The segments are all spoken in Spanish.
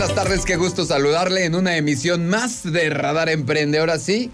buenas tardes, qué gusto saludarle en una emisión más de Radar Emprende. Ahora sí,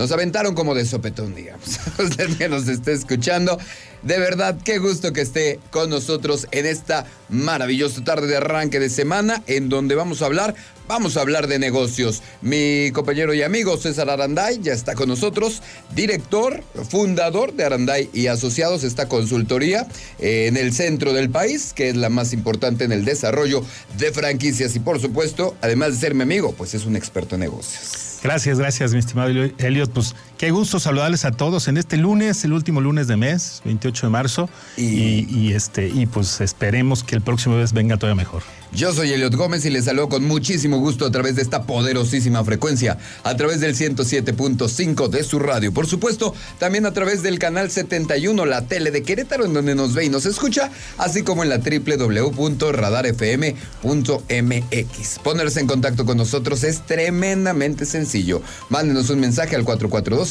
nos aventaron como de sopetón, digamos. Usted que nos esté escuchando, de verdad, qué gusto que esté con nosotros en esta maravillosa tarde de arranque de semana en donde vamos a hablar, vamos a hablar de negocios. Mi compañero y amigo César Aranday ya está con nosotros, director, fundador de Aranday y Asociados, esta consultoría eh, en el centro del país, que es la más importante en el desarrollo de franquicias y por supuesto, además de ser mi amigo, pues es un experto en negocios. Gracias, gracias, mi estimado Elliot. Pues qué gusto saludarles a todos en este lunes, el último lunes de mes, 28 de marzo. Y, este, y pues esperemos que el próximo mes venga todavía mejor. Yo soy Eliot Gómez y les saludo con muchísimo gusto a través de esta poderosísima frecuencia, a través del 107.5 de su radio. Por supuesto, también a través del canal 71, la tele de Querétaro, en donde nos ve y nos escucha, así como en la www.radarfm.mx. Ponerse en contacto con nosotros es tremendamente sencillo. Mándenos un mensaje al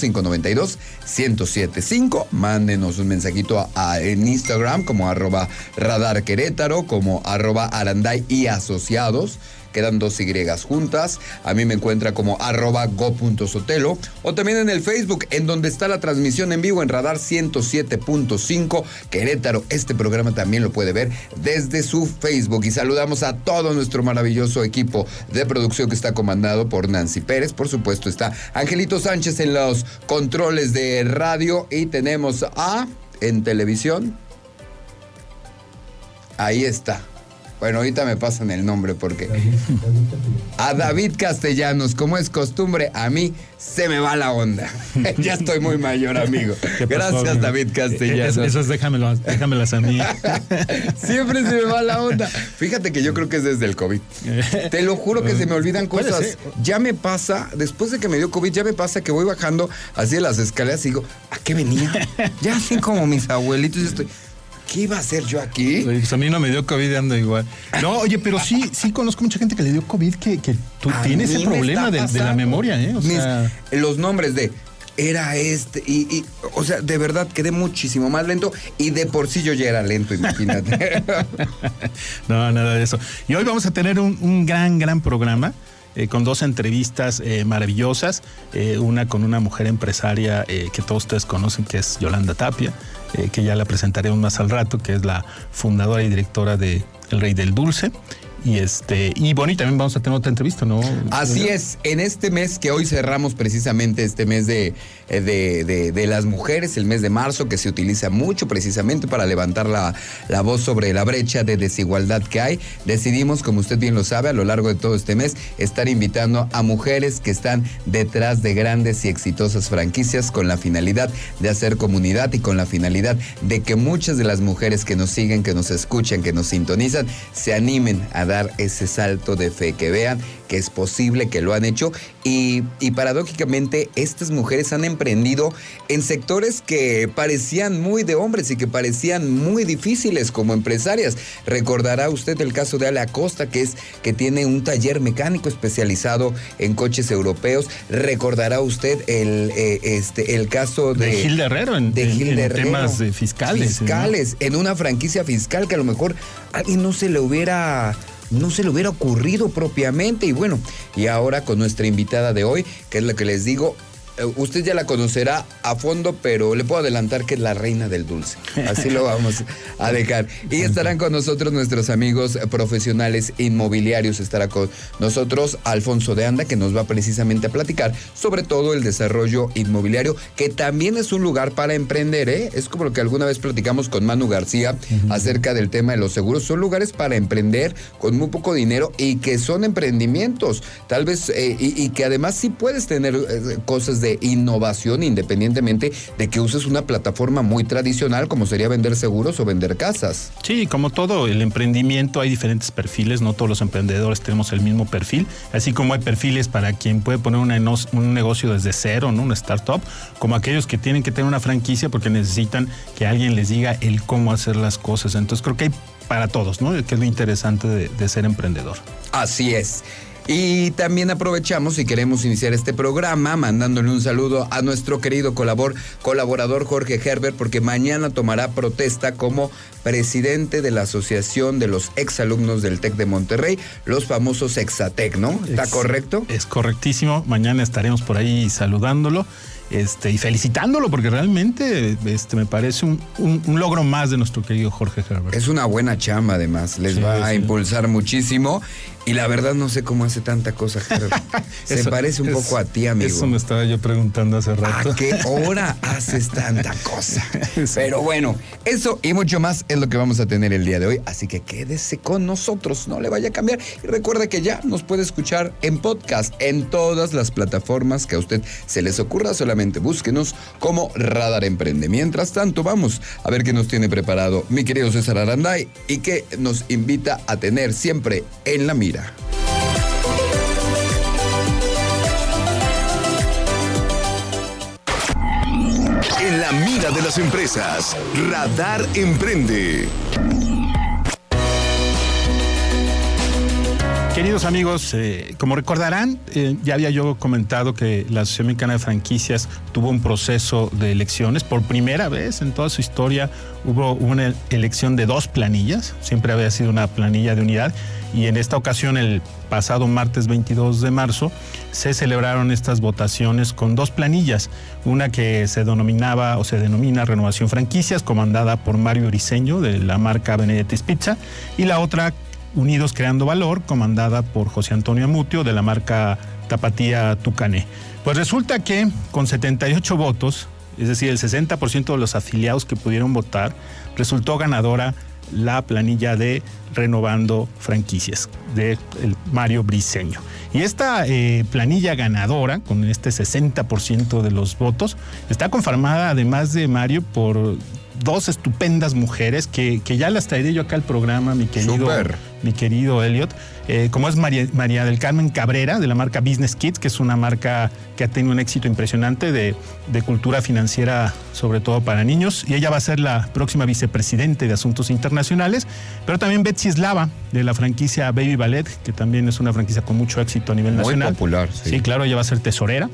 442-592-1075. Mándenos un mensajito en Instagram como arroba radar Querétaro, como arroba aranday y asociados. Quedan dos Y juntas. A mí me encuentra como arroba go.sotelo. O también en el Facebook, en donde está la transmisión en vivo en Radar 107.5 Querétaro. Este programa también lo puede ver desde su Facebook. Y saludamos a todo nuestro maravilloso equipo de producción que está comandado por Nancy Pérez. Por supuesto, está Angelito Sánchez en los controles de radio. Y tenemos a en televisión. Ahí está. Bueno, ahorita me pasan el nombre porque. A David Castellanos, como es costumbre, a mí se me va la onda. ya estoy muy mayor, amigo. Gracias, David Castellanos. Esas déjamelas, déjamelas a mí. Siempre se me va la onda. Fíjate que yo creo que es desde el COVID. Te lo juro que se me olvidan cosas. Ya me pasa, después de que me dio COVID, ya me pasa que voy bajando así de las escaleras y digo, ¿a qué venía? Ya así como mis abuelitos, estoy. ¿Qué iba a hacer yo aquí? Pues a mí no me dio COVID ando igual. No, oye, pero sí, sí conozco mucha gente que le dio COVID que, que tú tienes ese problema de, la memoria, ¿eh? los nombres de era este, y, o sea, de verdad quedé muchísimo más lento y de por sí yo ya era lento, imagínate. no, nada de eso. Y hoy vamos a tener un, gran, gran programa. Eh, con dos entrevistas eh, maravillosas, eh, una con una mujer empresaria que todos ustedes conocen, que es Yolanda Tapia, eh, que ya la presentaremos más al rato, que es la fundadora y directora de El Rey del Dulce. Y este, y bueno, y también vamos a tener otra entrevista, ¿no? Así es, en este mes que hoy cerramos precisamente este mes de, de, de, las mujeres, el mes de marzo, que se utiliza mucho precisamente para levantar la, la, voz sobre la brecha de desigualdad que hay, decidimos, como usted bien lo sabe, a lo largo de todo este mes, estar invitando a mujeres que están detrás de grandes y exitosas franquicias con la finalidad de hacer comunidad y con la finalidad de que muchas de las mujeres que nos siguen, que nos escuchan, que nos sintonizan, se animen a dar ese salto de fe, que vean que es posible, que lo han hecho y, paradójicamente estas mujeres han emprendido en sectores que parecían muy de hombres y que parecían muy difíciles como empresarias. Recordará usted el caso de Ale Acosta, que es que tiene un taller mecánico especializado en coches europeos. Recordará usted el, eh, este, el caso de, de Gil Herrero en, de temas fiscales. Fiscales, en una franquicia fiscal que a lo mejor a alguien no se le hubiera no se le hubiera ocurrido propiamente. Y bueno, y ahora con nuestra invitada de hoy, que es lo que les digo, usted ya la conocerá a fondo, pero le puedo adelantar que es la reina del dulce. Así lo vamos a dejar. Y estarán con nosotros nuestros amigos profesionales inmobiliarios. Estará con nosotros Alfonso de Anda, que nos va precisamente a platicar sobre todo el desarrollo inmobiliario, que también es un lugar para emprender. ¿eh? Es como lo que alguna vez platicamos con Manu García acerca del tema de los seguros. Son lugares para emprender con muy poco dinero y que son emprendimientos. Tal vez, eh, y, que además sí puedes tener eh, cosas de innovación independientemente de que uses una plataforma muy tradicional como sería vender seguros o vender casas. Sí, como todo el emprendimiento hay diferentes perfiles, no todos los emprendedores tenemos el mismo perfil, así como hay perfiles para quien puede poner un negocio desde cero, ¿no? una startup, como aquellos que tienen que tener una franquicia porque necesitan que alguien les diga el cómo hacer las cosas. Entonces creo que hay para todos, ¿no? Que es lo interesante de ser emprendedor. Así es. Y también aprovechamos y queremos iniciar este programa mandándole un saludo a nuestro querido colaborador Jorge Herbert, porque mañana tomará protesta como presidente de la Asociación de los Exalumnos del TEC de Monterrey, los famosos Exatec, ¿no? ¿Está correcto? Es correctísimo. Mañana estaremos por ahí saludándolo este, y felicitándolo porque realmente este, me parece un, logro más de nuestro querido Jorge Herbert. Es una buena chamba además, les va a impulsar muchísimo y la verdad no sé cómo hace tanta cosa. Se parece un poco a ti, amigo. Eso me estaba yo preguntando hace rato. ¿A qué hora haces tanta cosa? Pero bueno, eso y mucho más es lo que vamos a tener el día de hoy. Así que quédese con nosotros, no le vaya a cambiar. Y recuerda que ya nos puede escuchar en podcast, en todas las plataformas que a usted se les ocurra. Solamente búsquenos como Radar Emprende. Mientras tanto, vamos a ver qué nos tiene preparado mi querido César Aranday y que nos invita a tener siempre en la mira en la mira de las empresas, Radar Emprende. Queridos amigos, eh, como recordarán, eh, ya había yo comentado que la Asociación Mexicana de Franquicias tuvo un proceso de elecciones. Por primera vez en toda su historia hubo una elección de dos planillas. Siempre había sido una planilla de unidad. Y en esta ocasión, el pasado martes 22 de marzo, se celebraron estas votaciones con dos planillas. Una que se denominaba o se denomina Renovación Franquicias, comandada por Mario Briceño de la marca Benedetti's Pizza. Y la otra Unidos Creando Valor, comandada por José Antonio Amutio de la marca Tapatía Tucané. Pues resulta que con 78 votos, es decir, el 60% de los afiliados que pudieron votar, resultó ganadora la planilla de Renovando Franquicias de Mario Briceño. Y esta eh, planilla ganadora, con este 60% de los votos, está conformada además de Mario por dos estupendas mujeres que, que, ya las traeré yo acá al programa, mi querido, mi querido Elliot, eh, como es María, María, del Carmen Cabrera, de la marca Business Kids, que es una marca que ha tenido un éxito impresionante de, de, cultura financiera, sobre todo para niños, y ella va a ser la próxima vicepresidente de Asuntos Internacionales, pero también Betsy Slava, de la franquicia Baby Ballet, que también es una franquicia con mucho éxito a nivel nacional. Muy popular, sí. Sí, claro, ella va a ser tesorera.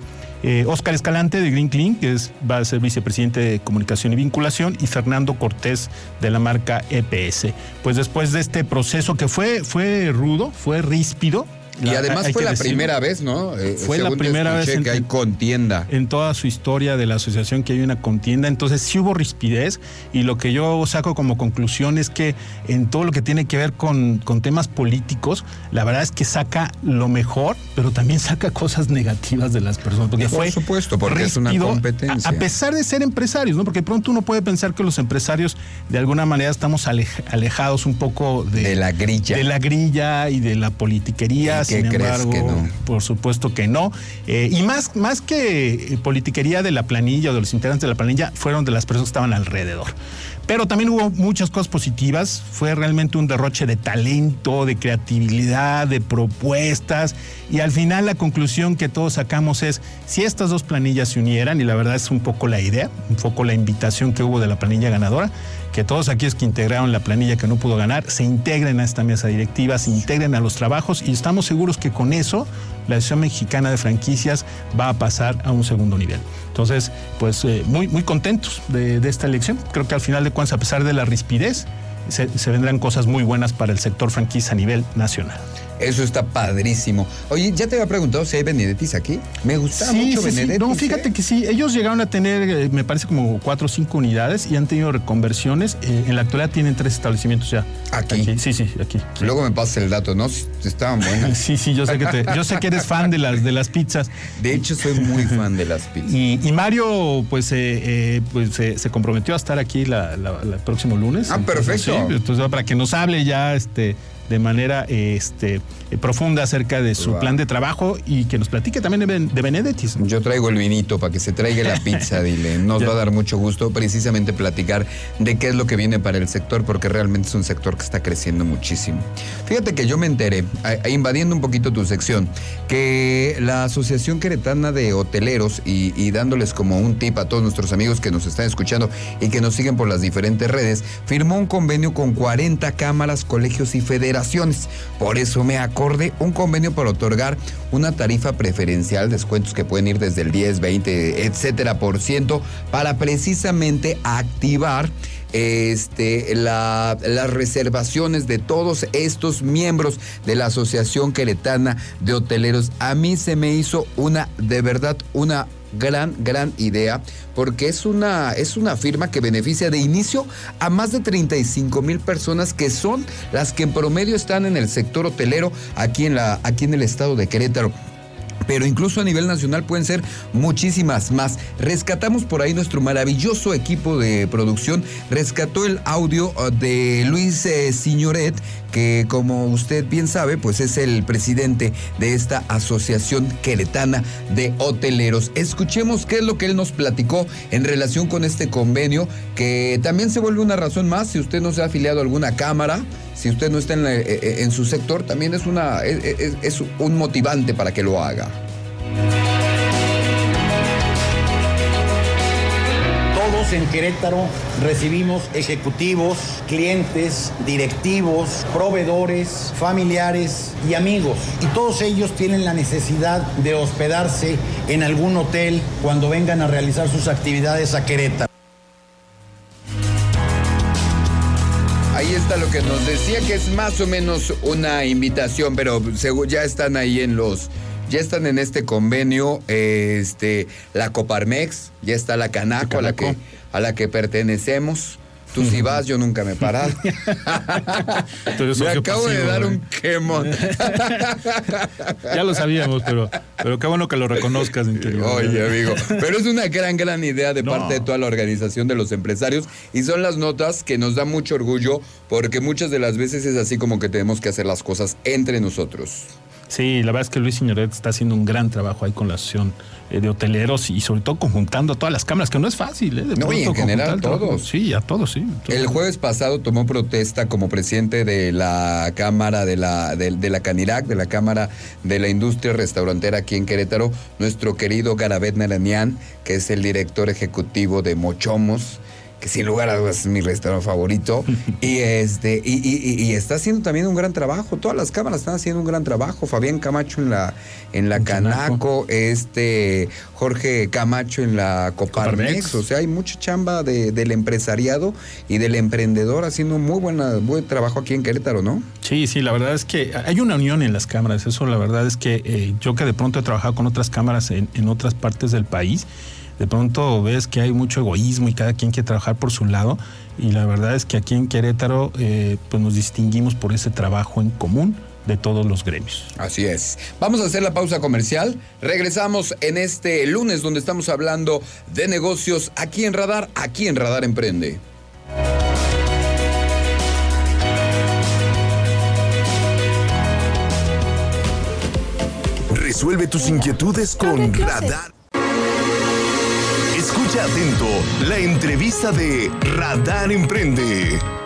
Oscar eh, Escalante de Green Clean, que es, va a ser vicepresidente de Comunicación y Vinculación, y Fernando Cortés de la marca EPS. Pues después de este proceso que fue, fue rudo, fue ríspido, y además fue la primera vez, ¿no? Eh, fue la primera vez en, que hay contienda. En toda su historia de la asociación que hay una contienda. Entonces sí hubo rispidez y lo que yo saco como conclusión es que en todo lo que tiene que ver con, con temas políticos, la verdad es que saca lo mejor, pero también saca cosas negativas de las personas. Porque Por supuesto, porque es una competencia. A, pesar de ser empresarios, ¿no? Porque pronto uno puede pensar que los empresarios de alguna manera estamos alejados un poco de, de la grilla. De la grilla y de la politiquería sin embargo, que no? por supuesto que no. Eh, y más, más que politiquería de la planilla o de los integrantes de la planilla, fueron de las personas que estaban alrededor. Pero también hubo muchas cosas positivas. Fue realmente un derroche de talento, de creatividad, de propuestas. Y al final la conclusión que todos sacamos es, si estas dos planillas se unieran, y la verdad es un poco la idea, un poco la invitación que hubo de la planilla ganadora, que todos aquellos que integraron la planilla que no pudo ganar se integren a esta mesa directiva, se integren a los trabajos y estamos seguros que con eso la Asociación Mexicana de Franquicias va a pasar a un segundo nivel. Entonces, pues eh, muy, muy contentos de, esta elección. Creo que al final de cuentas, a pesar de la rispidez, se, se vendrán cosas muy buenas para el sector franquicia a nivel nacional. Eso está padrísimo. Oye, ya te había preguntado si hay Benedettis aquí. Me gustaba mucho sí, Benedettis. No, fíjate ¿eh? que sí. Ellos llegaron a tener, eh, me parece, como cuatro o cinco unidades y han tenido reconversiones. Eh, en la actualidad tienen tres establecimientos ya. ¿Aquí? Sí, sí, aquí. Luego me pasas el dato, ¿no? Estaban buenas. sí, sí, yo sé que te, yo sé que eres fan de las, de las pizzas. De hecho, soy muy fan de las pizzas. Y, Mario, pues, pues se comprometió a estar aquí el próximo lunes. Ah, perfecto. entonces, para que nos hable ya este de manera este, profunda acerca de su plan de trabajo y que nos platique también de, Benedettis. Yo traigo el vinito para que se traiga la pizza, dile. Nos va a dar mucho gusto precisamente platicar de qué es lo que viene para el sector, porque realmente es un sector que está creciendo muchísimo. Fíjate que yo me enteré, invadiendo un poquito tu sección, que la Asociación Queretana de Hoteleros y, y dándoles como un tip a todos nuestros amigos que nos están escuchando y que nos siguen por las diferentes redes, firmó un convenio con 40 cámaras, colegios y federaciones Por eso me acordé un convenio para otorgar una tarifa preferencial, descuentos que pueden ir desde el 10, 20, etcétera por ciento, para precisamente activar este, las reservaciones de todos estos miembros de la Asociación Queretana de Hoteleros. A mí se me hizo una, de verdad, una gran, gran idea, porque es una, es una firma que beneficia de inicio a más de 35 mil personas que son las que en promedio están en el sector hotelero aquí en, la, aquí en el estado de Querétaro pero incluso a nivel nacional pueden ser muchísimas más. Rescatamos por ahí nuestro maravilloso equipo de producción, rescató el audio uh, de Luis eh, Signoret, que como usted bien sabe, pues es el presidente de esta asociación queretana de hoteleros. Escuchemos qué es lo que él nos platicó en relación con este convenio, que también se vuelve una razón más si usted no se ha afiliado a alguna cámara si usted no está en, eh, eh, su sector, también es, una, es, un motivante para que lo haga. Todos en Querétaro recibimos ejecutivos, clientes, directivos, proveedores, familiares y amigos. Y todos ellos tienen la necesidad de hospedarse en algún hotel cuando vengan a realizar sus actividades a Querétaro. Está lo que nos decía que es más o menos una invitación, pero ya están ahí en los, ya están en este convenio, este, la Coparmex, ya está la Canaco, a la que, a la que pertenecemos. Tú si vas, yo nunca me he parado. me acabo de dar un quemón. ya lo sabíamos, pero, pero qué bueno que lo reconozcas, interior. Oye, amigo, pero es una gran, gran idea de parte de toda la organización de los empresarios y son las notas que nos da mucho orgullo porque muchas de las veces es así como que tenemos que hacer las cosas entre nosotros. Sí, la verdad es que Luis Signoret está haciendo un gran trabajo ahí con la asociación de hoteleros y sobre todo conjuntando a todas las cámaras, que no es fácil. ¿eh? no, y en general a todos. Sí, a todos, sí. El jueves pasado tomó protesta como presidente de la Cámara de la, de, de la Canirac, de la Cámara de la Industria Restaurantera aquí en Querétaro, nuestro querido Garabet Naranian, que es el director ejecutivo de Mochomos que sin lugar a dudas es mi restaurante favorito. y este, y, está haciendo también un gran trabajo. Todas las cámaras están haciendo un gran trabajo. Fabián Camacho en la, en la Canaco, este Jorge Camacho en la Coparmex. O sea, hay mucha chamba del empresariado y del emprendedor haciendo muy buena, buen trabajo aquí en Querétaro, ¿no? Sí, sí, la verdad es que hay una unión en las cámaras. Eso la verdad es que eh, yo que de pronto he trabajado con otras cámaras en, en otras partes del país de pronto ves que hay mucho egoísmo y cada quien quiere trabajar por su lado. Y la verdad es que aquí en Querétaro eh, pues nos distinguimos por ese trabajo en común de todos los gremios. Así es. Vamos a hacer la pausa comercial. Regresamos en este lunes donde estamos hablando de negocios aquí en Radar, aquí en Radar Emprende. Resuelve tus inquietudes con Radar atento la entrevista de Radar Emprende.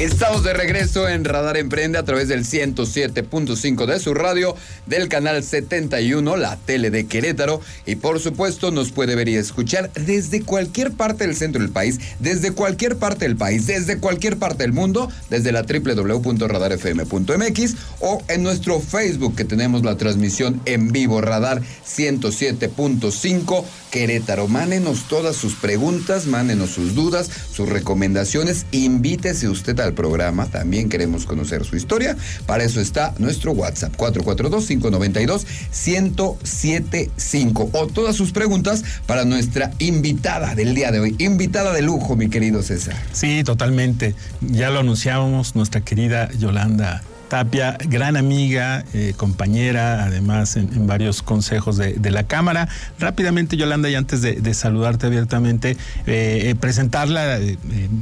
Estamos de regreso en Radar Emprende a través del 107.5 de su radio, del canal 71, la tele de Querétaro, y por supuesto nos puede ver y escuchar desde cualquier parte del centro del país, desde cualquier parte del país, desde cualquier parte del mundo, desde la www.radarfm.mx o en nuestro Facebook que tenemos la transmisión en vivo Radar 107.5 Querétaro. Mándenos todas sus preguntas, mándenos sus dudas, sus recomendaciones, invítese usted programa, también queremos conocer su historia. Para eso está nuestro WhatsApp 442-592-1075 o todas sus preguntas para nuestra invitada del día de hoy. Invitada de lujo, mi querido César. Sí, totalmente. Ya lo anunciábamos, nuestra querida Yolanda Tapia, gran amiga, eh, compañera, además en, varios consejos de, la Cámara. Rápidamente, Yolanda, y antes de, saludarte abiertamente, eh, eh, presentarla.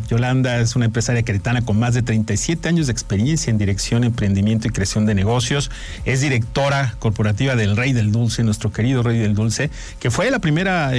Yolanda es una empresaria queretana con más de 37 años de experiencia en dirección, emprendimiento y creación de negocios. Es directora corporativa del Rey del Dulce, nuestro querido Rey del Dulce, que fue la primera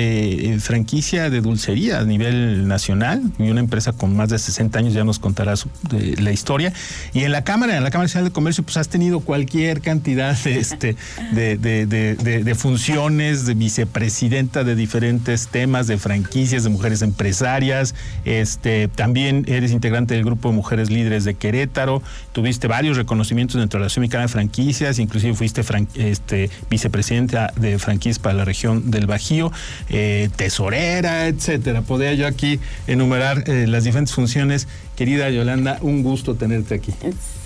franquicia de dulcería a nivel nacional y una empresa con más de 60 años, ya nos contará la historia. Y en la Cámara, en la Cámara De Comercio, pues has tenido cualquier cantidad de, este, de, de, de, funciones, de vicepresidenta de diferentes temas, de franquicias, de mujeres empresarias. Este, también eres integrante del grupo de mujeres líderes de Querétaro. Tuviste varios reconocimientos dentro de la Asociación Mexicana de Franquicias, inclusive fuiste este, vicepresidenta de franquicias para la región del Bajío, eh, tesorera, etcétera. Podría yo aquí enumerar eh, las diferentes funciones. Querida Yolanda, un gusto tenerte aquí.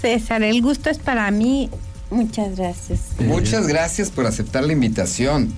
César, el gusto es para mí. Muchas gracias. Muchas gracias por aceptar la invitación.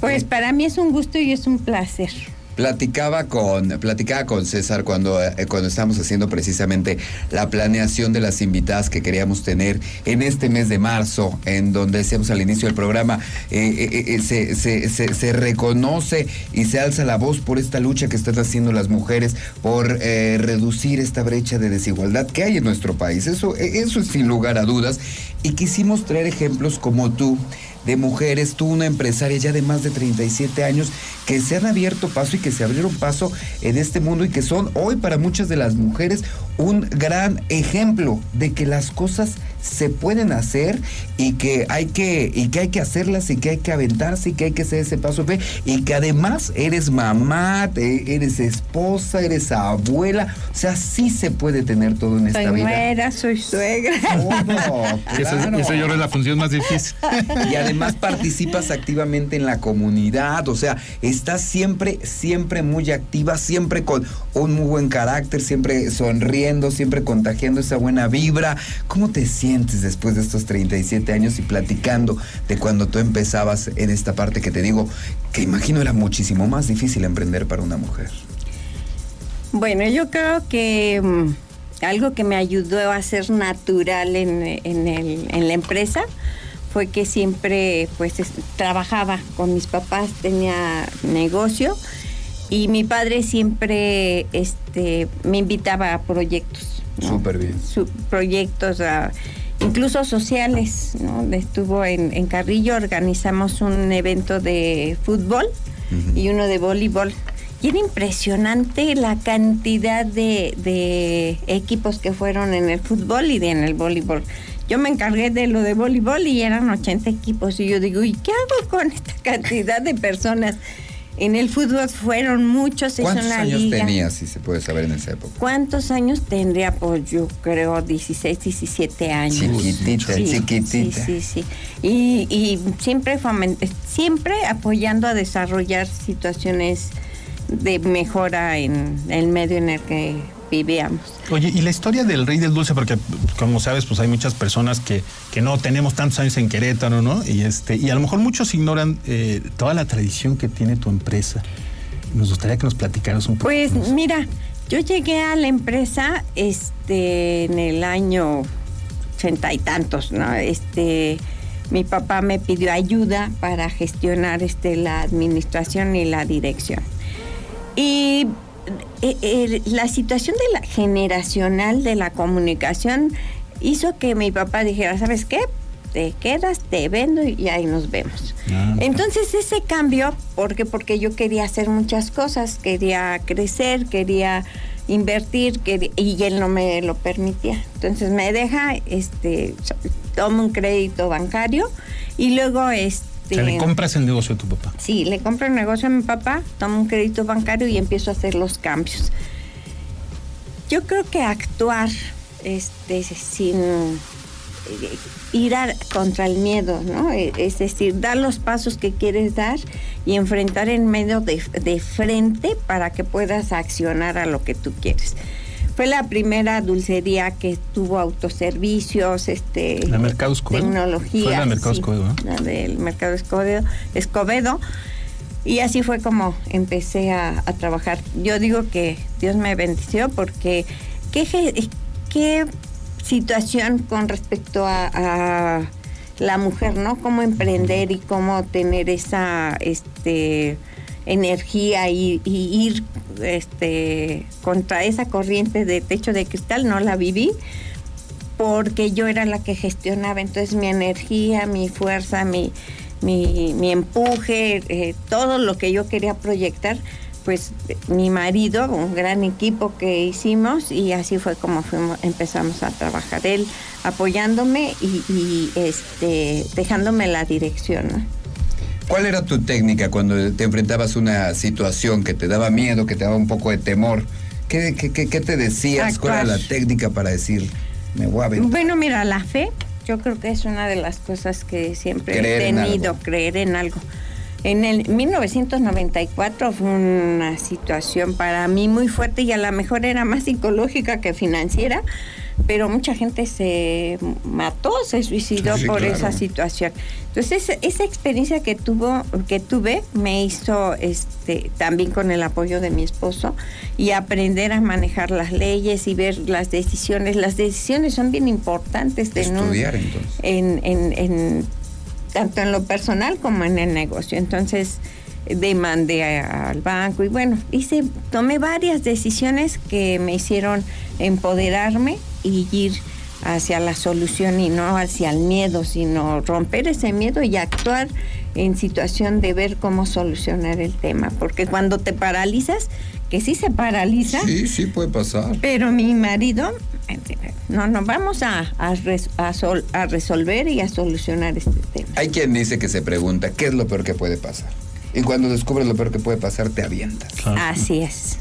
Pues para mí es un gusto y es un placer. Platicaba con, platicaba con César cuando, eh, cuando estábamos haciendo precisamente la planeación de las invitadas que queríamos tener en este mes de marzo, en donde decíamos al inicio del programa, eh, eh, se, se, se, reconoce y se alza la voz por esta lucha que están haciendo las mujeres por reducir esta brecha de desigualdad que hay en nuestro país. Eso, eso es sin lugar a dudas. Y quisimos traer ejemplos como tú de mujeres, tú una empresaria ya de más de 37 años, que se han abierto paso y que se abrieron paso en este mundo y que son hoy para muchas de las mujeres un gran ejemplo de que las cosas se pueden hacer y que hay que y que hay que hacerlas y que hay que aventarse y que hay que hacer ese paso fe y que además eres mamá, eres esposa, eres abuela, o sea, sí se puede tener todo en esta soy vida. Nuera, soy suegra. eso, eso yo creo es la función más difícil. Y además participas activamente en la comunidad, o sea, estás siempre siempre muy activa, siempre con un muy buen carácter, siempre sonriendo, siempre contagiando esa buena vibra. ¿Cómo te sientes? Después de estos 37 años y platicando de cuando tú empezabas en esta parte que te digo, que imagino era muchísimo más difícil emprender para una mujer? Bueno, yo creo que mm, algo que me ayudó a ser natural en, en, la empresa fue que siempre pues trabajaba con mis papás, tenía negocio y mi padre siempre este, me invitaba a proyectos. Súper bien. proyectos a incluso sociales, ¿no? Estuvo en, Carrillo, organizamos un evento de fútbol y uno de voleibol. Y era impresionante la cantidad de, equipos que fueron en el fútbol y en el voleibol. Yo me encargué de lo de voleibol y eran 80 equipos. Y yo digo, ¿y qué hago con esta cantidad de personas? En el fútbol fueron muchos. ¿Cuántos años tenías, si se puede saber en esa época? ¿Cuántos años tendría? Pues yo creo 16, 17 años. Chiquitita, chiquitita. Sí, sí, sí. Y, y siempre, siempre apoyando a desarrollar situaciones de mejora en el medio en el que vivíamos. Oye, y la historia del rey del dulce, porque como sabes, pues hay muchas personas que, que no tenemos tantos años en Querétaro, ¿no? Y este, y a lo mejor muchos ignoran eh, toda la tradición que tiene tu empresa. Nos gustaría que nos platicaras un poco. Pues mira, yo llegué a la empresa este en el año ochenta y tantos, ¿no? Este mi papá me pidió ayuda para gestionar este la administración y la dirección. Y eh, eh, la situación de la generacional de la comunicación hizo que mi papá dijera, ¿sabes qué? Te quedas, te vendo y ahí nos vemos. Ah, Entonces ese cambio, porque porque yo quería hacer muchas cosas, quería crecer, quería invertir, y él no me lo permitía. Entonces me deja, este, toma un crédito bancario y luego este le compras el negocio a tu papá. Sí, le compro el negocio a mi papá, tomo un crédito bancario y empiezo a hacer los cambios. Yo creo que actuar este, sin eh, ir contra el miedo, ¿no? E, es decir, dar los pasos que quieres dar y enfrentar en medio de, de frente para que puedas accionar a lo que tú quieres. Fue la primera dulcería que tuvo autoservicios, este, la Mercado Escobedo. tecnología. Fue la Mercado Escobedo. La del Mercado Escobedo, Escobedo. Y así fue como empecé a, trabajar. Yo digo que Dios me bendició porque qué, qué situación con respecto a, la mujer, ¿no? Cómo emprender y cómo tener esa este, energía y, ir este, contra esa corriente de techo de cristal, no la viví porque yo era la que gestionaba, entonces mi energía, mi fuerza, mi, mi, empuje, eh, todo lo que yo quería proyectar, pues mi marido, un gran equipo que hicimos y así fue como fuimos, empezamos a trabajar. Él apoyándome y, este, dejándome la dirección. ¿Cuál era tu técnica cuando te enfrentabas a una situación que te daba miedo, que te daba un poco de temor? ¿Qué, qué, te decías? ¿Cuál era la técnica para decir, me voy a ver? Bueno, mira, la fe, yo creo que es una de las cosas que siempre he tenido, creer en algo. En el 1994 fue una situación para mí muy fuerte y a lo mejor era más psicológica que financiera, pero mucha gente se mató, se suicidó por esa situación. Entonces esa experiencia que tuvo, que tuve, me hizo, este, también con el apoyo de mi esposo y aprender a manejar las leyes y ver las decisiones. Las decisiones son bien importantes de estudiar entonces. En, en, en, tanto en lo personal como en el negocio. Entonces demandé al banco y bueno, hice, tomé varias decisiones que me hicieron empoderarme y ir hacia la solución y no hacia el miedo, sino romper ese miedo y actuar en situación de ver cómo solucionar el tema. Porque cuando te paralizas, que sí se paraliza. Sí, sí puede pasar. Pero mi marido, no, no, vamos a, a, a resolver y a solucionar este tema. Hay quien dice que se pregunta, ¿qué es lo peor que puede pasar? Y cuando descubres lo peor que puede pasar, te avientas. Así es.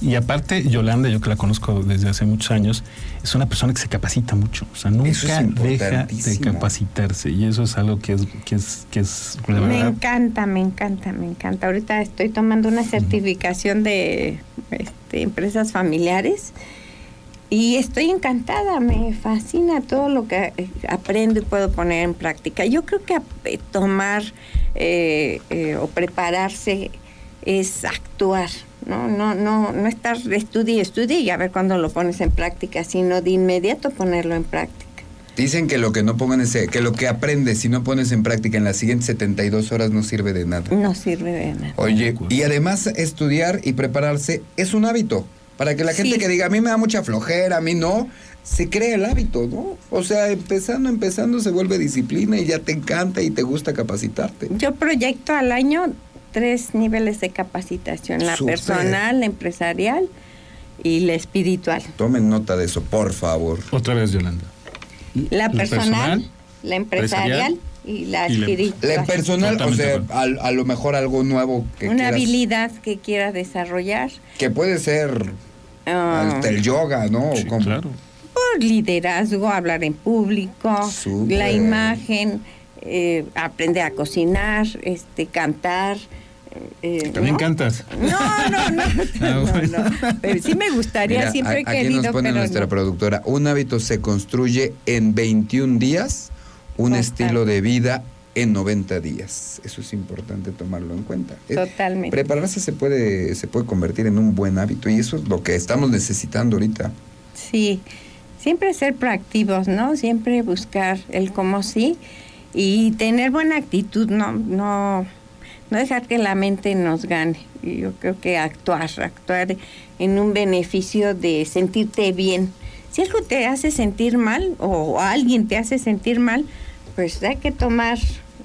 Y aparte, Yolanda, yo que la conozco desde hace muchos años, es una persona que se capacita mucho. O sea, nunca deja de capacitarse. Y eso es algo que es, que es, que es Me encanta, me encanta, me encanta. Ahorita estoy tomando una certificación de este, empresas familiares. Y estoy encantada, me fascina todo lo que eh, aprendo y puedo poner en práctica. Yo creo que eh, tomar eh, o prepararse es actuar, ¿no? No, no, no estar estudie, estudie y a ver cuándo lo pones en práctica, sino de inmediato ponerlo en práctica. Dicen que lo que no pongan ese, que lo que aprendes si no pones en práctica en las siguientes 72 horas no sirve de nada. No sirve de nada. Oye, y además estudiar y prepararse es un hábito. Para que la gente que diga, a mí me da mucha flojera, a mí no, se crea el hábito, ¿no? O sea, empezando, empezando se vuelve disciplina y ya te encanta y te gusta capacitarte. Yo proyecto al año tres niveles de capacitación, la personal, la empresarial y la espiritual. Tomen nota de eso, por favor. Otra vez, Yolanda. La, personal, la empresarial y la espiritual. La personal, o sea, a, lo mejor algo nuevo que Una habilidad que quiera desarrollar. Que puede ser ah. el yoga, ¿no? claro. Por liderazgo, hablar en público, la imagen, eh, aprender a cocinar, este, cantar, eh, ¿También cantas? No, no, no. Ah, pero sí me gustaría, siempre he querido. Aquí nos pone nuestra productora: un hábito se construye en 21 días, un estilo de vida en 90 días. Eso es importante tomarlo en cuenta. Eh, Totalmente. Prepararse se puede, se puede convertir en un buen hábito y eso es lo que estamos necesitando ahorita. Sí, siempre ser proactivos, ¿no? Siempre buscar el cómo sí y tener buena actitud, no, no no dejar que la mente nos gane. Yo creo que actuar, actuar en un beneficio de sentirte bien. Si algo te hace sentir mal o alguien te hace sentir mal, pues hay que tomar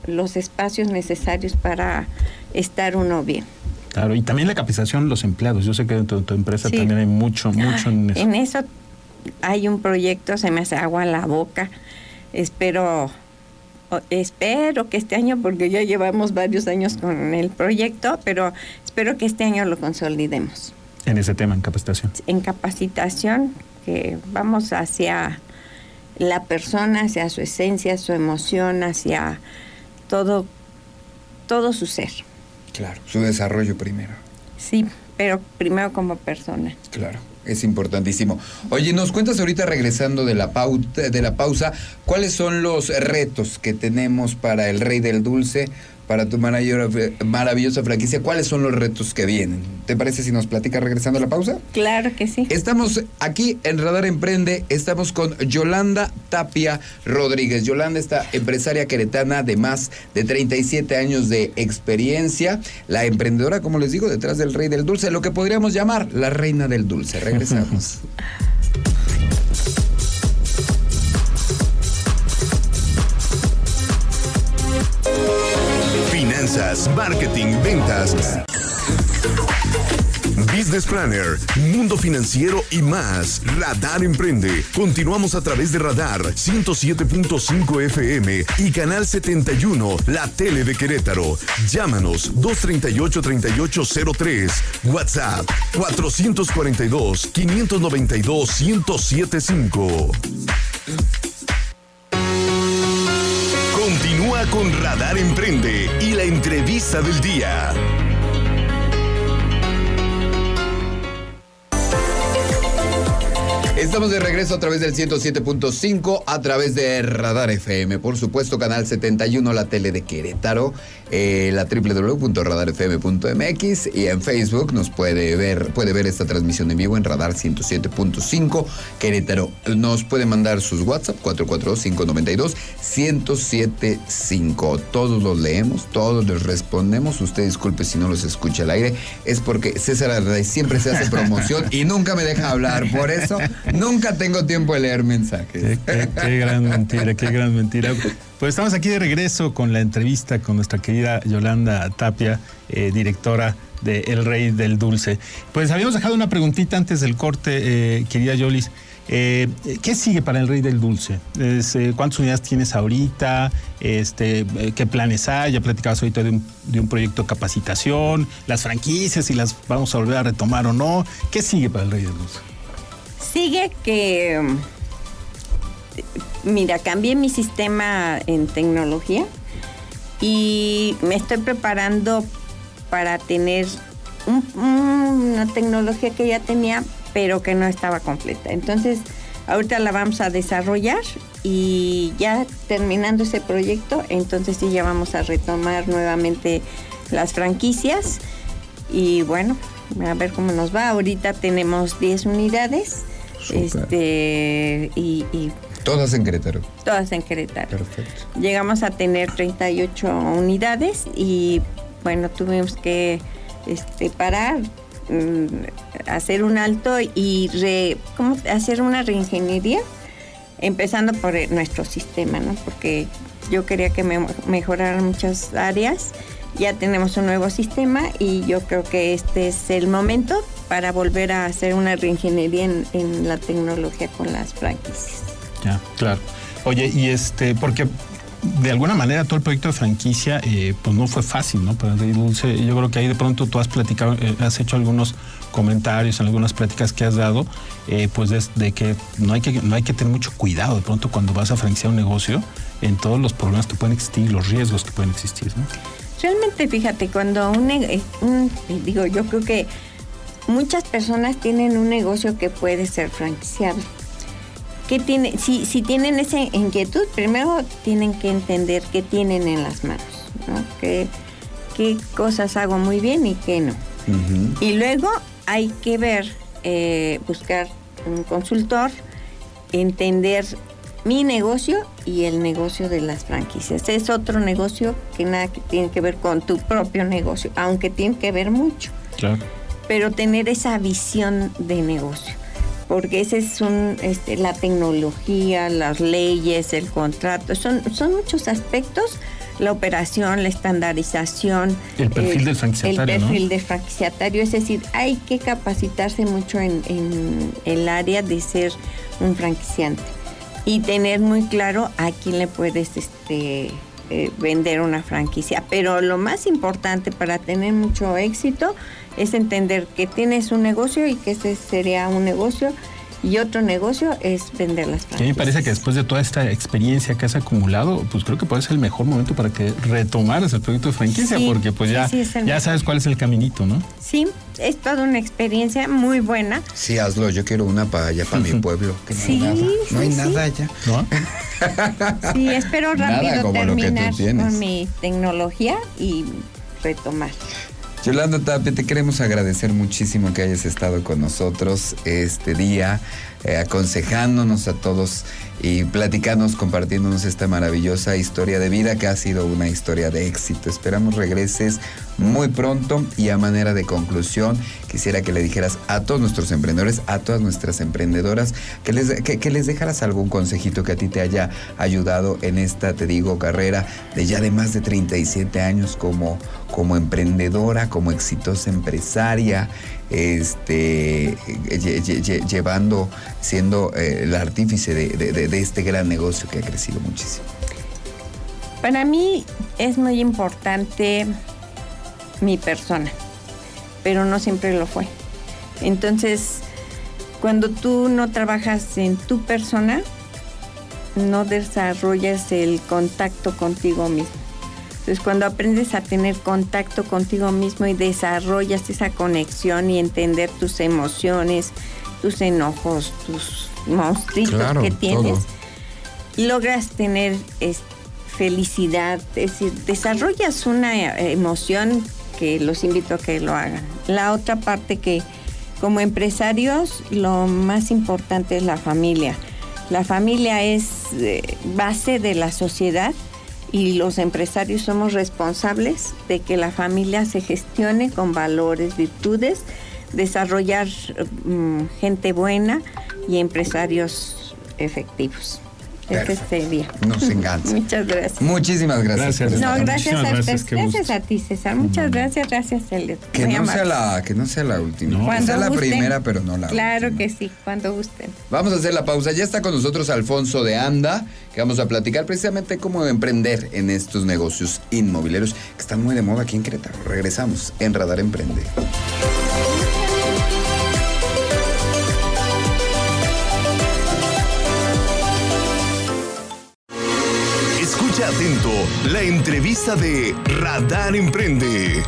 los espacios necesarios para estar uno bien. Claro, y también la capacitación de los empleados. Yo sé que dentro de tu empresa también hay mucho, mucho en eso. En eso hay un proyecto, se me hace agua la boca. Espero espero que este año, porque ya llevamos varios años con el proyecto, pero espero que este año lo consolidemos. En ese tema, en capacitación. En capacitación, que vamos hacia la persona, hacia su esencia, su emoción, hacia todo, todo su ser. Claro, su desarrollo primero. Sí, pero primero como persona. Claro es importantísimo. Oye, nos cuentas ahorita regresando de la, de la pausa, ¿cuáles son los retos que tenemos para el Rey del Dulce para tu maravillosa franquicia. ¿Cuáles son los retos que vienen? ¿Te parece si nos platica regresando a la pausa? Claro que sí. Estamos aquí en Radar Emprende, estamos con Yolanda Tapia Rodríguez. Yolanda, esta empresaria queretana de más de 37 años de experiencia, la emprendedora, como les digo, detrás del Rey del Dulce, lo que podríamos llamar la Reina del Dulce. Regresamos. marketing, ventas. Business Planner, Mundo Financiero y más. Radar Emprende. Continuamos a través de Radar 107.5 FM y Canal 71, la tele de Querétaro. Llámanos 238-3803. WhatsApp 442-592-1075. Con Radar Emprende y la entrevista del día. Estamos de regreso a través del 107.5, a través de Radar FM, por supuesto, Canal 71, la tele de Querétaro, eh, la www.radarfm.mx y en Facebook nos puede ver, puede ver esta transmisión en vivo en Radar 107.5 Querétaro. Nos puede mandar sus WhatsApp 442-592-1075. Todos los leemos, todos les respondemos. Usted disculpe si no los escucha al aire, es porque César Arday siempre se hace promoción y nunca me deja hablar. Por eso Nunca tengo tiempo de leer mensajes. Qué, gran mentira, qué gran mentira. Pues estamos aquí de regreso con la entrevista con nuestra querida Yolanda Tapia, eh, directora de El Rey del Dulce. Pues habíamos dejado una preguntita antes del corte, eh, querida Yolis. Eh, ¿Qué sigue para el Rey del Dulce? ¿Cuántas unidades tienes ahorita? Este, ¿Qué planes hay? Ya platicabas ahorita de de un, proyecto de capacitación, las franquicias, si las vamos a volver a retomar o no. ¿Qué sigue para el Rey del Dulce? Sigue que, mira, cambié mi sistema en tecnología y me estoy preparando para tener una tecnología que ya tenía, pero que no estaba completa. Entonces, ahorita la vamos a desarrollar y ya terminando ese proyecto, entonces sí ya vamos a retomar nuevamente las franquicias y bueno, a ver cómo nos va. Ahorita tenemos 10 unidades este, y, Todas en Querétaro. Todas en Querétaro. Perfecto. Llegamos a tener 38 unidades y bueno, tuvimos que este, parar, mm, hacer un alto y hacer una reingeniería, empezando por nuestro sistema, ¿no? Porque yo quería que me mejoraran muchas áreas. Ya tenemos un nuevo sistema y yo creo que este es el momento para volver a hacer una reingeniería en, la tecnología con las franquicias. Ya, claro. Oye, y este, porque de alguna manera todo el proyecto de franquicia eh, pues no fue fácil, ¿no? Para Dulce, yo creo que ahí de pronto tú has platicado, eh, has hecho algunos comentarios en algunas pláticas que has dado, eh, pues de, que no hay que no hay que tener mucho cuidado de pronto cuando vas a franquiciar un negocio en todos los problemas que pueden existir, los riesgos que pueden existir, ¿no? Realmente, fíjate, cuando un, un digo, yo creo que muchas personas tienen un negocio que puede ser franquiciable. ¿Qué tiene, si, si tienen esa inquietud, primero tienen que entender qué tienen en las manos, ¿no? qué, cosas hago muy bien y qué no. Y luego hay que ver, eh, buscar un consultor, entender mi negocio y el negocio de las franquicias. Es otro negocio que nada que tiene que ver con tu propio negocio, aunque tiene que ver mucho. Claro pero tener esa visión de negocio porque ese es un, este, la tecnología, las leyes, el contrato, son, son muchos aspectos, la operación, la estandarización. El perfil del franquiciatario. El perfil del franquiciatario, es decir, hay que capacitarse mucho en, en, el área de ser un franquiciante y tener muy claro a quién le puedes este, eh, vender una franquicia. Pero lo más importante para tener mucho éxito es entender que tienes un negocio y que ese sería un negocio y otro negocio es vender las franquicias. A mí me parece que después de toda esta experiencia que has acumulado, pues creo que puede ser el mejor momento para que retomaras el proyecto de franquicia, porque pues ya, ya sabes cuál es el caminito, ¿no? Sí, es toda una experiencia muy buena. Sí, hazlo, yo quiero una para allá, para mi pueblo. Que no sí, hay nada, no hay nada allá. ¿No? sí, espero rápido terminar con mi tecnología y retomar. Yolanda Tapia, te queremos agradecer muchísimo que hayas estado con nosotros este día, eh, aconsejándonos a todos y platicándonos, compartiéndonos esta maravillosa historia de vida que ha sido una historia de éxito. Esperamos regreses muy pronto y a manera de conclusión quisiera que le dijeras a todos nuestros emprendedores, a todas nuestras emprendedoras, que les, que, les dejaras algún consejito que a ti te haya ayudado en esta, te digo, carrera de ya de más de 37 años como como emprendedora, como exitosa empresaria, este, llevando, siendo eh, el artífice de, este gran negocio que ha crecido muchísimo? Para mí es muy importante mi persona, pero no siempre lo fue. Entonces, cuando tú no trabajas en tu persona, no desarrollas el contacto contigo mismo. Entonces, cuando aprendes a tener contacto contigo mismo y desarrollas esa conexión y entender tus emociones, tus enojos, tus monstruitos que tienes, logras tener felicidad, es decir, desarrollas una emoción que los invito a que lo hagan. La otra parte que como empresarios lo más importante es la familia. La familia es eh, base de la sociedad y los empresarios somos responsables de que la familia se gestione con valores, virtudes, desarrollar mm, gente buena y empresarios efectivos. Este día. Nos encanta. Muchas gracias. Muchísimas gracias. gracias. No, gracias a usted. Gracias, a ti, César. Muchas gracias, gracias, Elliot. Que no, sea la, que no sea la última. que sea la primera, pero no la claro que sí, cuando gusten. Vamos a hacer la pausa. Ya está con nosotros Alfonso de Anda, que vamos a platicar precisamente cómo emprender en estos negocios inmobiliarios que están muy de moda aquí en Querétaro. Regresamos en Radar Emprende. La entrevista de Radar Emprende.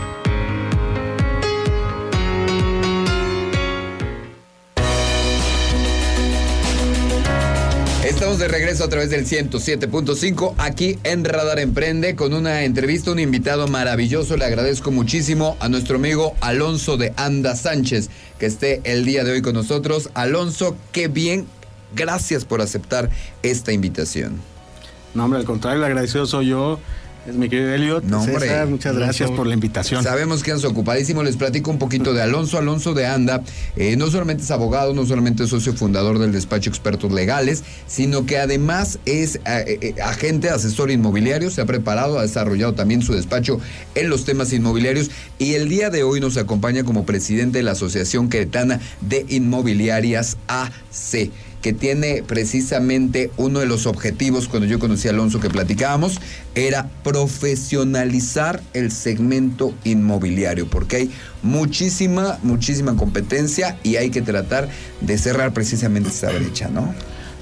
Estamos de regreso a través del 107.5 aquí en Radar Emprende con una entrevista, un invitado maravilloso. Le agradezco muchísimo a nuestro amigo Alonso de Anda Sánchez que esté el día de hoy con nosotros. Alonso, qué bien. Gracias por aceptar esta invitación. No, hombre, al contrario, el agradecido soy yo. Es mi querido Elliot. No, César, muchas gracias por la invitación. Sabemos que andas ocupadísimo. Les platico un poquito de Alonso. Alonso de Anda eh, no solamente es abogado, no solamente es socio fundador del despacho Expertos Legales, sino que además es eh, eh, agente, asesor inmobiliario. Se ha preparado, ha desarrollado también su despacho en los temas inmobiliarios y el día de hoy nos acompaña como presidente de la Asociación Queretana de Inmobiliarias AC que tiene precisamente uno de los objetivos cuando yo conocí a Alonso que platicábamos, era profesionalizar el segmento inmobiliario, porque hay muchísima, muchísima competencia y hay que tratar de cerrar precisamente esa brecha, ¿no?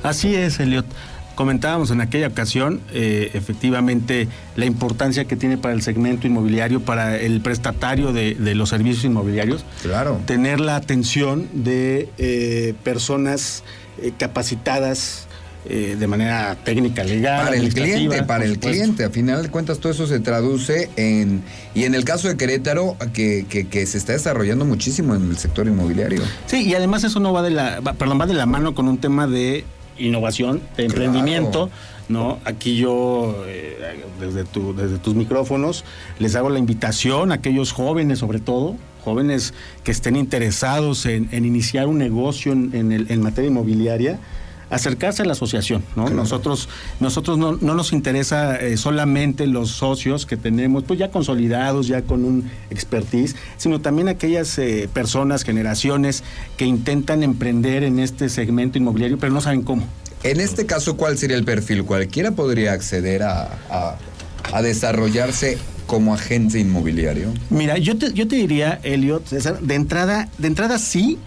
Así es, Eliot. Comentábamos en aquella ocasión, eh, efectivamente, la importancia que tiene para el segmento inmobiliario, para el prestatario de, los servicios inmobiliarios. Claro. Tener la atención de eh, personas eh, capacitadas eh, de manera técnica, legal. Para el cliente, para el cliente. A final de cuentas, todo eso se traduce en. Y en el caso de Querétaro, que, que, se está desarrollando muchísimo en el sector inmobiliario. Sí, y además eso no va de la. perdón, va de la mano con un tema de innovación, de emprendimiento. ¿no? Aquí yo, eh, desde, tu, desde tus micrófonos, les hago la invitación a aquellos jóvenes, sobre todo, jóvenes que estén interesados en, iniciar un negocio en, en, materia inmobiliaria, acercarse a la asociación, ¿no? Nosotros, nosotros no, nos interesa eh, solamente los socios que tenemos, pues ya consolidados, ya con un expertise, sino también aquellas eh, personas, generaciones que intentan emprender en este segmento inmobiliario, pero no saben cómo. En este caso, ¿cuál sería el perfil? ¿Cualquiera podría acceder a, a desarrollarse como agente inmobiliario? Mira, yo te, yo te diría, Elliot, de entrada, de entrada sí,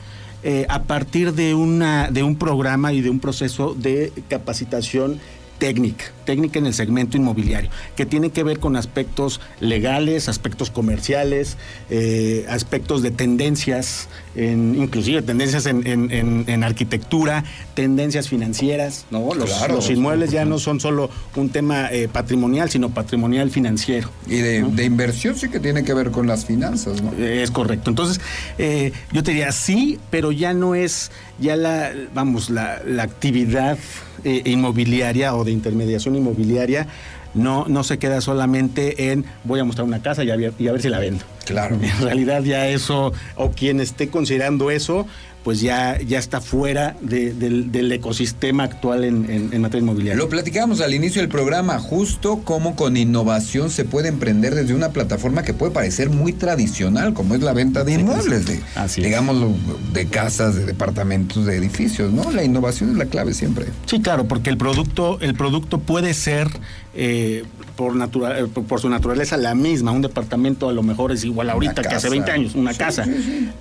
eh, a partir de, una, de un programa y de un proceso de capacitación técnica, técnica en el segmento inmobiliario, que tiene que ver con aspectos legales, aspectos comerciales, eh, aspectos de tendencias, en, inclusive tendencias en, arquitectura, tendencias financieras, ¿no? Los, inmuebles ya no son solo un tema eh, patrimonial, sino patrimonial financiero. Y de, inversión sí que tiene que ver con las finanzas, ¿no? Es correcto. Entonces, eh, yo te diría sí, pero ya no es ya la, vamos, la, la actividad eh, inmobiliaria o de intermediación inmobiliaria no, no se queda solamente en voy a mostrar una casa y a ver, y a ver si la vendo. Claro. En realidad ya eso, o quien esté considerando eso, pues ya, ya está fuera de- del, del ecosistema actual en, en- en materia inmobiliaria. Lo platicábamos al inicio del programa, justo cómo con innovación se puede emprender desde una plataforma que puede parecer muy tradicional, como es la venta de inmuebles, de, digamos, de casas, de departamentos, de edificios, ¿no? La innovación es la clave siempre. Sí, claro, porque el producto, el producto puede ser eh, por, natura- eh, por, su naturaleza la misma. Un departamento a lo mejor es igual ahorita que hace casa. 20 años, una casa.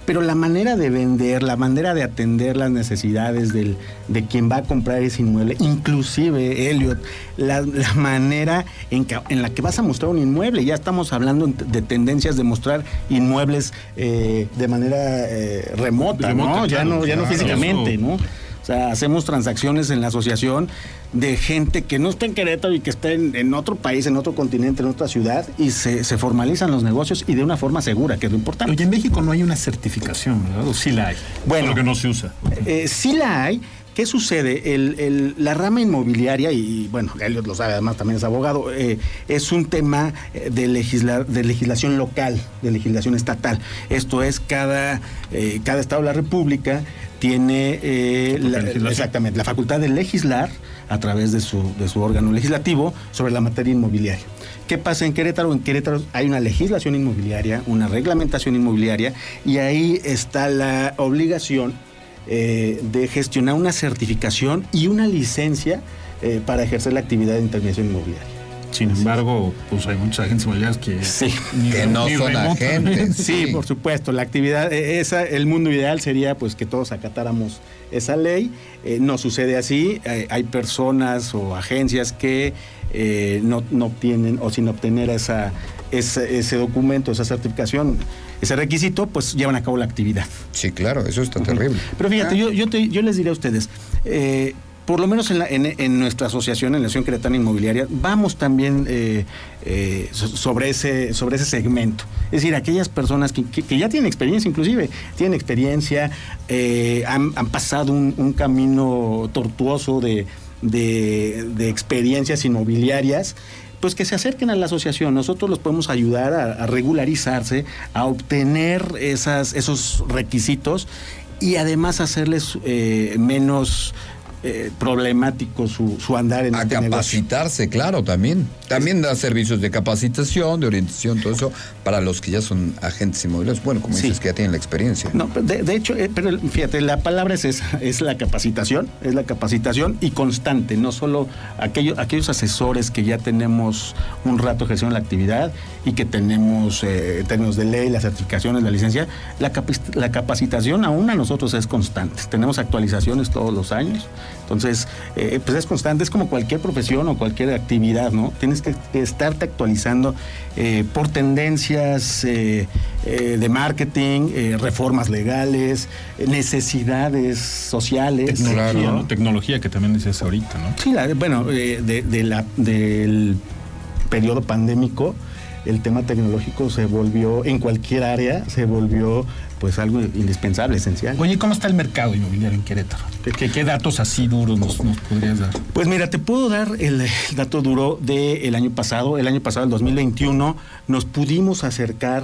Pero la manera de vender, la manera de atender las necesidades del, de quien va a comprar ese inmueble, inclusive, Elliot, la, la manera en, que- en la que vas a mostrar un inmueble. Ya estamos hablando de tendencias de mostrar inmuebles eh, de manera eh, remota, Remota, ¿no? ya no, ya no físicamente, Eso- ¿no? Sea, hacemos transacciones en la asociación de gente que no está en Querétaro y que está en, en otro país, en otro continente, en otra ciudad, y se, se formalizan los negocios y de una forma segura, que es lo importante. Oye, en México no hay una certificación, ¿verdad? ¿O sí la hay? Bueno. Solo que no se usa. Eh, sí la hay. ¿Qué sucede? El- el- la rama inmobiliaria, y bueno, Elliot lo sabe, además también es abogado, eh, es un tema eh, de, legisla- de legislación local, de legislación estatal. Esto es, cada, eh, cada estado de la República tiene eh, la- exactamente la facultad de legislar a través de su, de su órgano legislativo sobre la materia inmobiliaria. ¿Qué pasa en Querétaro? En Querétaro hay una legislación inmobiliaria, una reglamentación inmobiliaria, y ahí está la obligación eh, de gestionar una certificación y una licencia eh, para ejercer la actividad de intermediación inmobiliaria. Sin embargo, pues hay muchas agencias inmobiliarias que, Sí. ni- Que no ni son agentes. Sí, Sí. por supuesto. La actividad, eh, esa, el mundo ideal sería pues que todos acatáramos esa ley. Eh, no sucede así. Eh, hay personas o agencias que eh, no, no obtienen o sin obtener esa, esa- ese documento, esa certificación, ese requisito, pues llevan a cabo la actividad. Sí, claro, eso está terrible. Pero fíjate, Ah. yo, yo, te- yo les diré a ustedes, eh, por lo menos en, la- en- nuestra asociación, en la Asociación Queretana Inmobiliaria, vamos también eh, eh, so- sobre, ese, sobre ese segmento. Es decir, aquellas personas que, ya tienen experiencia, inclusive, tienen experiencia, eh, han, pasado un, camino tortuoso de, de- experiencias inmobiliarias pues que se acerquen a la asociación. Nosotros los podemos ayudar a, regularizarse, a obtener esas, esos requisitos y además hacerles menos eh, problemático su, su andar en A este negocio. capacitarse, claro, también. También da servicios de capacitación, de orientación, todo eso, para los que ya son agentes inmobiliarios. Bueno, como Sí. dices, que ya tienen la experiencia. No, de, de hecho, eh, pero fíjate, la palabra es esa, es la capacitación, es la capacitación y constante, no solo aquellos, aquellos asesores que ya tenemos un rato ejerciendo la actividad y que tenemos eh, en términos de ley, las certificaciones, la licencia, la, la capacitación aún a nosotros es constante. Tenemos actualizaciones todos los años, entonces, eh, pues es constante, es como cualquier profesión o cualquier actividad, ¿no? Tienes que, estarte actualizando eh, por tendencias eh, eh, de marketing, eh, reformas legales, eh, necesidades sociales. Tecnología, Claro. ¿no? Tecnología que también dices ahorita, ¿no? Sí, la- bueno, eh, de, de la, del periodo pandémico, el tema tecnológico se volvió, en cualquier área, se volvió pues algo indispensable, esencial. Oye, ¿cómo está el mercado inmobiliario en Querétaro? ¿Qué, qué- qué datos así duros nos, nos podrías dar? Pues mira, te puedo dar el, el dato duro del año pasado. El año pasado, el 2021, nos pudimos acercar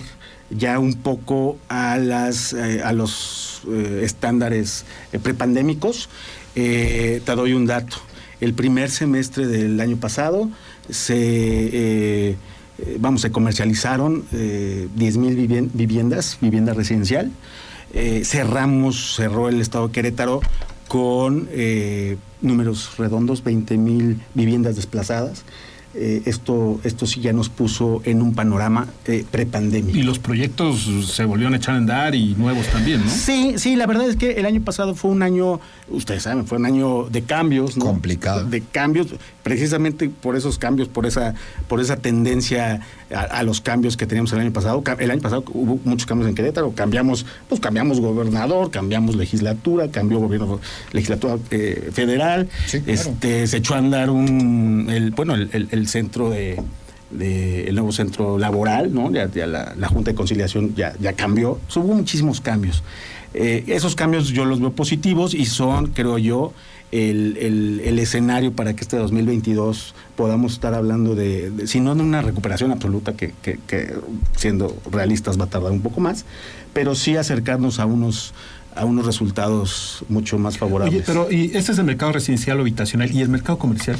ya un poco a las eh, a los eh, estándares eh, prepandémicos. Te doy un dato. El primer semestre del año pasado se eh, vamos, se comercializaron eh, 10 mil viviendas, vivienda residencial. Eh, cerramos, cerró el estado de Querétaro con eh, números redondos, 20 mil viviendas desplazadas. Eh, esto, esto sí ya nos puso en un panorama eh, prepandémico. Y los proyectos se volvieron a echar a andar y nuevos también, ¿no? Sí, sí, la verdad es que el año pasado fue un año, ustedes saben, fue un año de cambios, ¿no? Complicado. De cambios, precisamente por esos cambios, por esa, por esa tendencia a, a los cambios que teníamos el año pasado. El año pasado hubo muchos cambios en Querétaro, cambiamos, pues cambiamos gobernador, cambiamos legislatura, cambió gobierno legislatura eh, federal, Sí, claro. este, se echó a andar un, el, bueno, el, el- el centro de el nuevo centro laboral, ¿no? Ya, la, Junta de Conciliación ya, ya cambió. hubo muchísimos cambios. Eh, esos cambios yo los veo positivos y son, creo yo, el, escenario para que este 2022 podamos estar hablando de, si no de una recuperación absoluta, que, siendo realistas va a tardar un poco más, pero sí acercarnos a unos a unos resultados mucho más favorables. Oye, pero ¿y este es el mercado residencial o habitacional y el mercado comercial?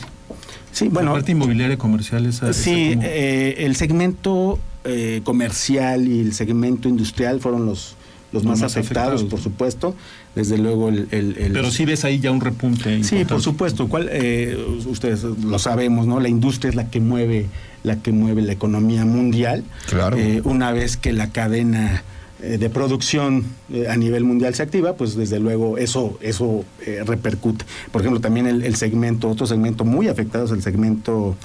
Sí, bueno. La parte inmobiliaria comercial es. Sí, eh, el segmento eh, comercial y el segmento industrial fueron los, los, más, afectados, por supuesto. Desde luego el, Pero sí ves ahí ya un repunte. Sí, por supuesto. ¿Cuál, eh, ustedes lo sabemos, ¿no? La industria es la que mueve, la que mueve la economía mundial. Claro. Eh, una vez que la cadena eh, de producción a nivel mundial se activa, pues desde luego eso, eso repercute. Por ejemplo, también el, segmento, otro segmento muy afectado es el segmento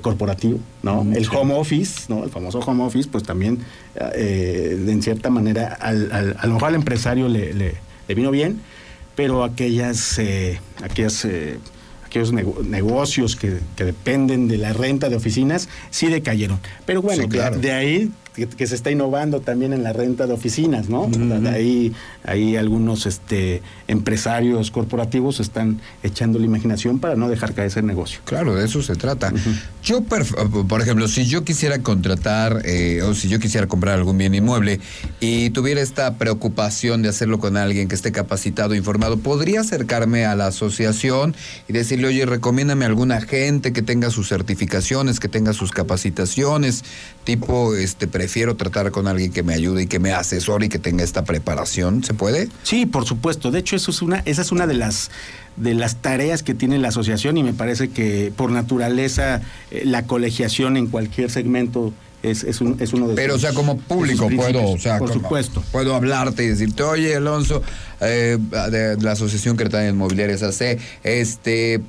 corporativo, ¿no? Mm, el home office, ¿no? El famoso home office, pues también, en cierta manera, al, al, a lo mejor al empresario le, le, vino bien, pero aquellas, eh, aquellas eh, aquellos negocios que, dependen de la renta de oficinas sí decayeron. Pero bueno, de, ahí que, se está innovando también en la renta de oficinas, ¿no? Ahí, ahí algunos este, empresarios corporativos están echando la imaginación para no dejar caer ese negocio. Claro, de eso se trata. Yo, por ejemplo, si yo quisiera contratar eh, o si yo quisiera comprar algún bien inmueble y tuviera esta preocupación de hacerlo con alguien que esté capacitado, informado, ¿podría acercarme a la asociación y decirle, oye, recomiéndame alguna gente que tenga sus certificaciones, que tenga sus capacitaciones, tipo, este, prefiero tratar con alguien que me ayude y que me asesore y que tenga esta preparación. ¿Se puede? Sí, por supuesto. De hecho, es una, esa es una de las de las tareas que tiene la asociación y me parece que por naturaleza eh, la colegiación en cualquier segmento es, es, un, es uno de Pero, o sea, como público puedo, o sea, por supuesto. puedo hablarte y decirte, oye, Alonso, eh, de la Asociación Cretana Inmobiliarias AC, este,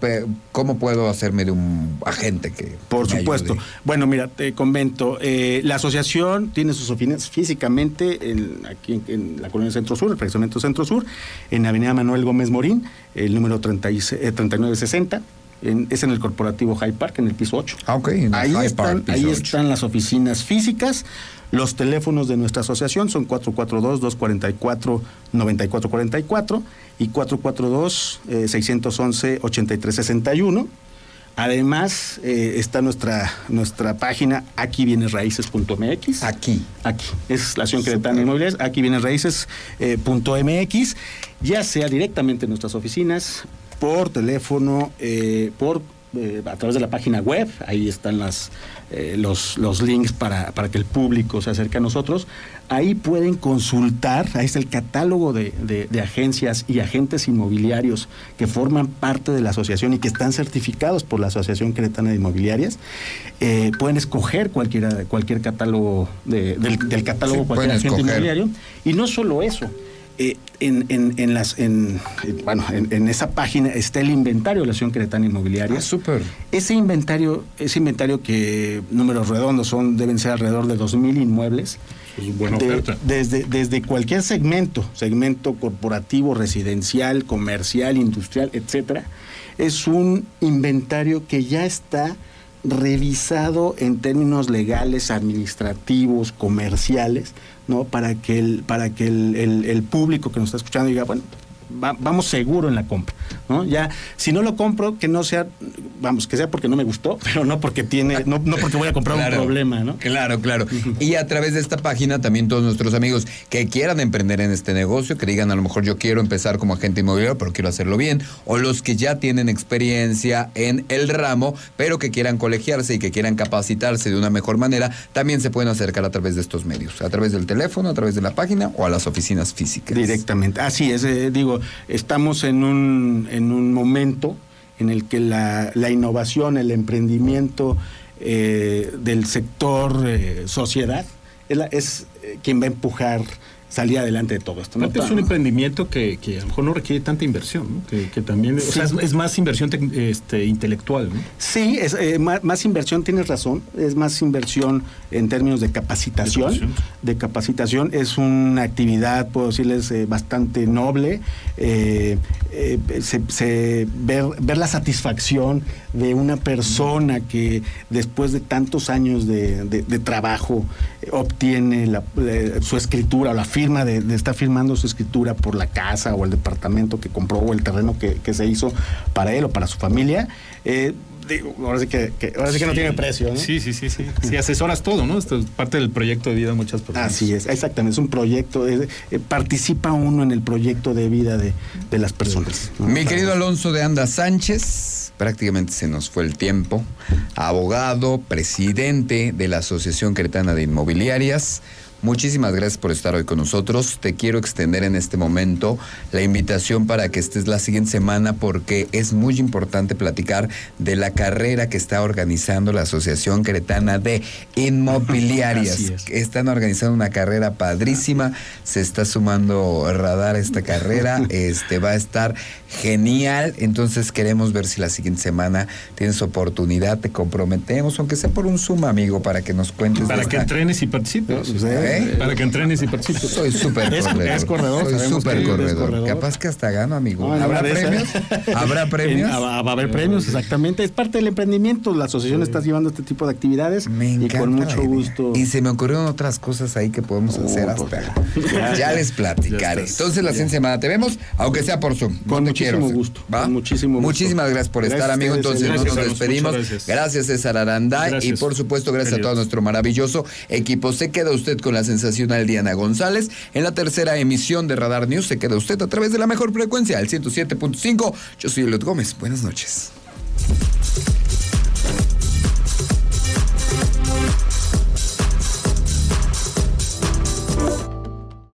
¿cómo puedo hacerme de un agente que Por supuesto. Bueno, mira, te comento, eh, la asociación tiene sus oficinas físicamente en, aquí en, la colonia Centro Sur, el fraccionamiento Centro Sur, en Avenida Manuel Gómez Morín, el número 3960 es en el corporativo High Park, en el piso 8. Ah, ok. ahí están, ahí están las oficinas físicas. Los teléfonos de nuestra asociación son 442-244-9444 y 442-611-8361. Además, eh, está nuestra, nuestra página aquí viene raíces.mx. Aquí. Aquí. Es la acción Cretana Inmobiliarias. Aquí viene raíces.mx. Eh, ya sea directamente en nuestras oficinas, por teléfono, eh, por eh, a través de la página web, ahí están las, eh, los, los, links para, para, que el público se acerque a nosotros. Ahí pueden consultar, ahí está el catálogo de, de, agencias y agentes inmobiliarios que forman parte de la asociación y que están certificados por la Asociación Cretana de Inmobiliarias. pueden escoger cualquiera, cualquier catálogo de, del, catálogo, cualquier agente inmobiliario. Y no solo eso, eh, en, en, las, en, bueno, en, esa página está el inventario de la Asociación Cretana Inmobiliaria. Ah, súper. Ese inventario, ese inventario que números redondos son, deben ser alrededor de 2.000 inmuebles. Es buena oferta. Desde, desde cualquier segmento, segmento corporativo, residencial, comercial, industrial, etcétera, es un inventario que ya está revisado en términos legales, administrativos, comerciales, ¿no? Para que el, para que el, el público que nos está escuchando diga, bueno, vamos seguro en la compra, ¿no? Ya, si no lo compro, que no sea, vamos, que sea porque no me gustó, pero no porque tiene, no, no porque voy a comprar un problema, ¿no? Claro, claro. Y a través de esta página también todos nuestros amigos que quieran emprender en este negocio, que digan a lo mejor yo quiero empezar como agente inmobiliario, pero quiero hacerlo bien, o los que ya tienen experiencia en el ramo, pero que quieran colegiarse y que quieran capacitarse de una mejor manera, también se pueden acercar a través de estos medios, a través del teléfono, a través de la página o a las oficinas físicas. Directamente. Así es, eh, digo, estamos en un, en un momento en el que la, la innovación, el emprendimiento eh, del sector eh, sociedad es, es eh, quien va a empujar salir adelante de todo esto. Es un emprendimiento que, que, a lo mejor no requiere tanta inversión, que, también es, más inversión este, intelectual. ¿no? Sí, es eh, más, inversión, tienes razón, es más inversión en términos de capacitación. De capacitación, es una actividad, puedo decirles, eh, bastante noble. Eh, se, ver, ver la satisfacción de una persona que después de tantos años de, trabajo eh, obtiene su escritura o la firma de, estar firmando su escritura por la casa o el departamento que compró o el terreno que, se hizo para él o para su familia. Eh, ahora sí que, ahora sí que no tiene precio, ¿no? Sí, sí, sí, sí. Sí, asesoras todo, ¿no? Esto es parte del proyecto de vida de muchas personas. Así es, exactamente. Es un proyecto, eh, participa uno en el proyecto de vida de, las personas. Mi querido Alonso de Anda Sánchez, prácticamente se nos fue el tiempo. Abogado, presidente de la Asociación Cretana de Inmobiliarias. Muchísimas gracias por estar hoy con nosotros. Te quiero extender en este momento la invitación para que estés la siguiente semana porque es muy importante platicar de la carrera que está organizando la Asociación Cretana de Inmobiliarias. Están organizando una carrera padrísima. Se está sumando radar a esta carrera. Este va a estar genial. Entonces queremos ver si la siguiente semana tienes oportunidad. Te comprometemos, aunque sea por un Zoom, amigo, para que nos cuentes. Para que entrenes y participes. ¿Eh? Para que entrenes y participes. Soy súper corredor. Es corredor. Soy súper corredor. Capaz que hasta gano, amigo. ¿Habrá premios? ¿Habrá premios? va a haber premios, exactamente. Es parte del emprendimiento. La asociación está llevando este tipo de actividades. Me encanta. Y con mucho gusto. Y se me ocurrieron otras cosas ahí que podemos oh, hacer pues, hasta. ya, les platicaré. Entonces, la siguiente semana te vemos, aunque sea por Zoom. Con muchísimo gusto. ¿Va? muchísimo gusto. Muchísimas gracias por estar, amigo. Entonces, nos despedimos. Gracias. César Aranda. Y por supuesto, gracias a todo nuestro maravilloso equipo. Se queda usted con la sensacional Diana González. En la tercera emisión de Radar News se queda usted a través de la mejor frecuencia, el 107.5. Yo soy Eliot Gómez. Buenas noches.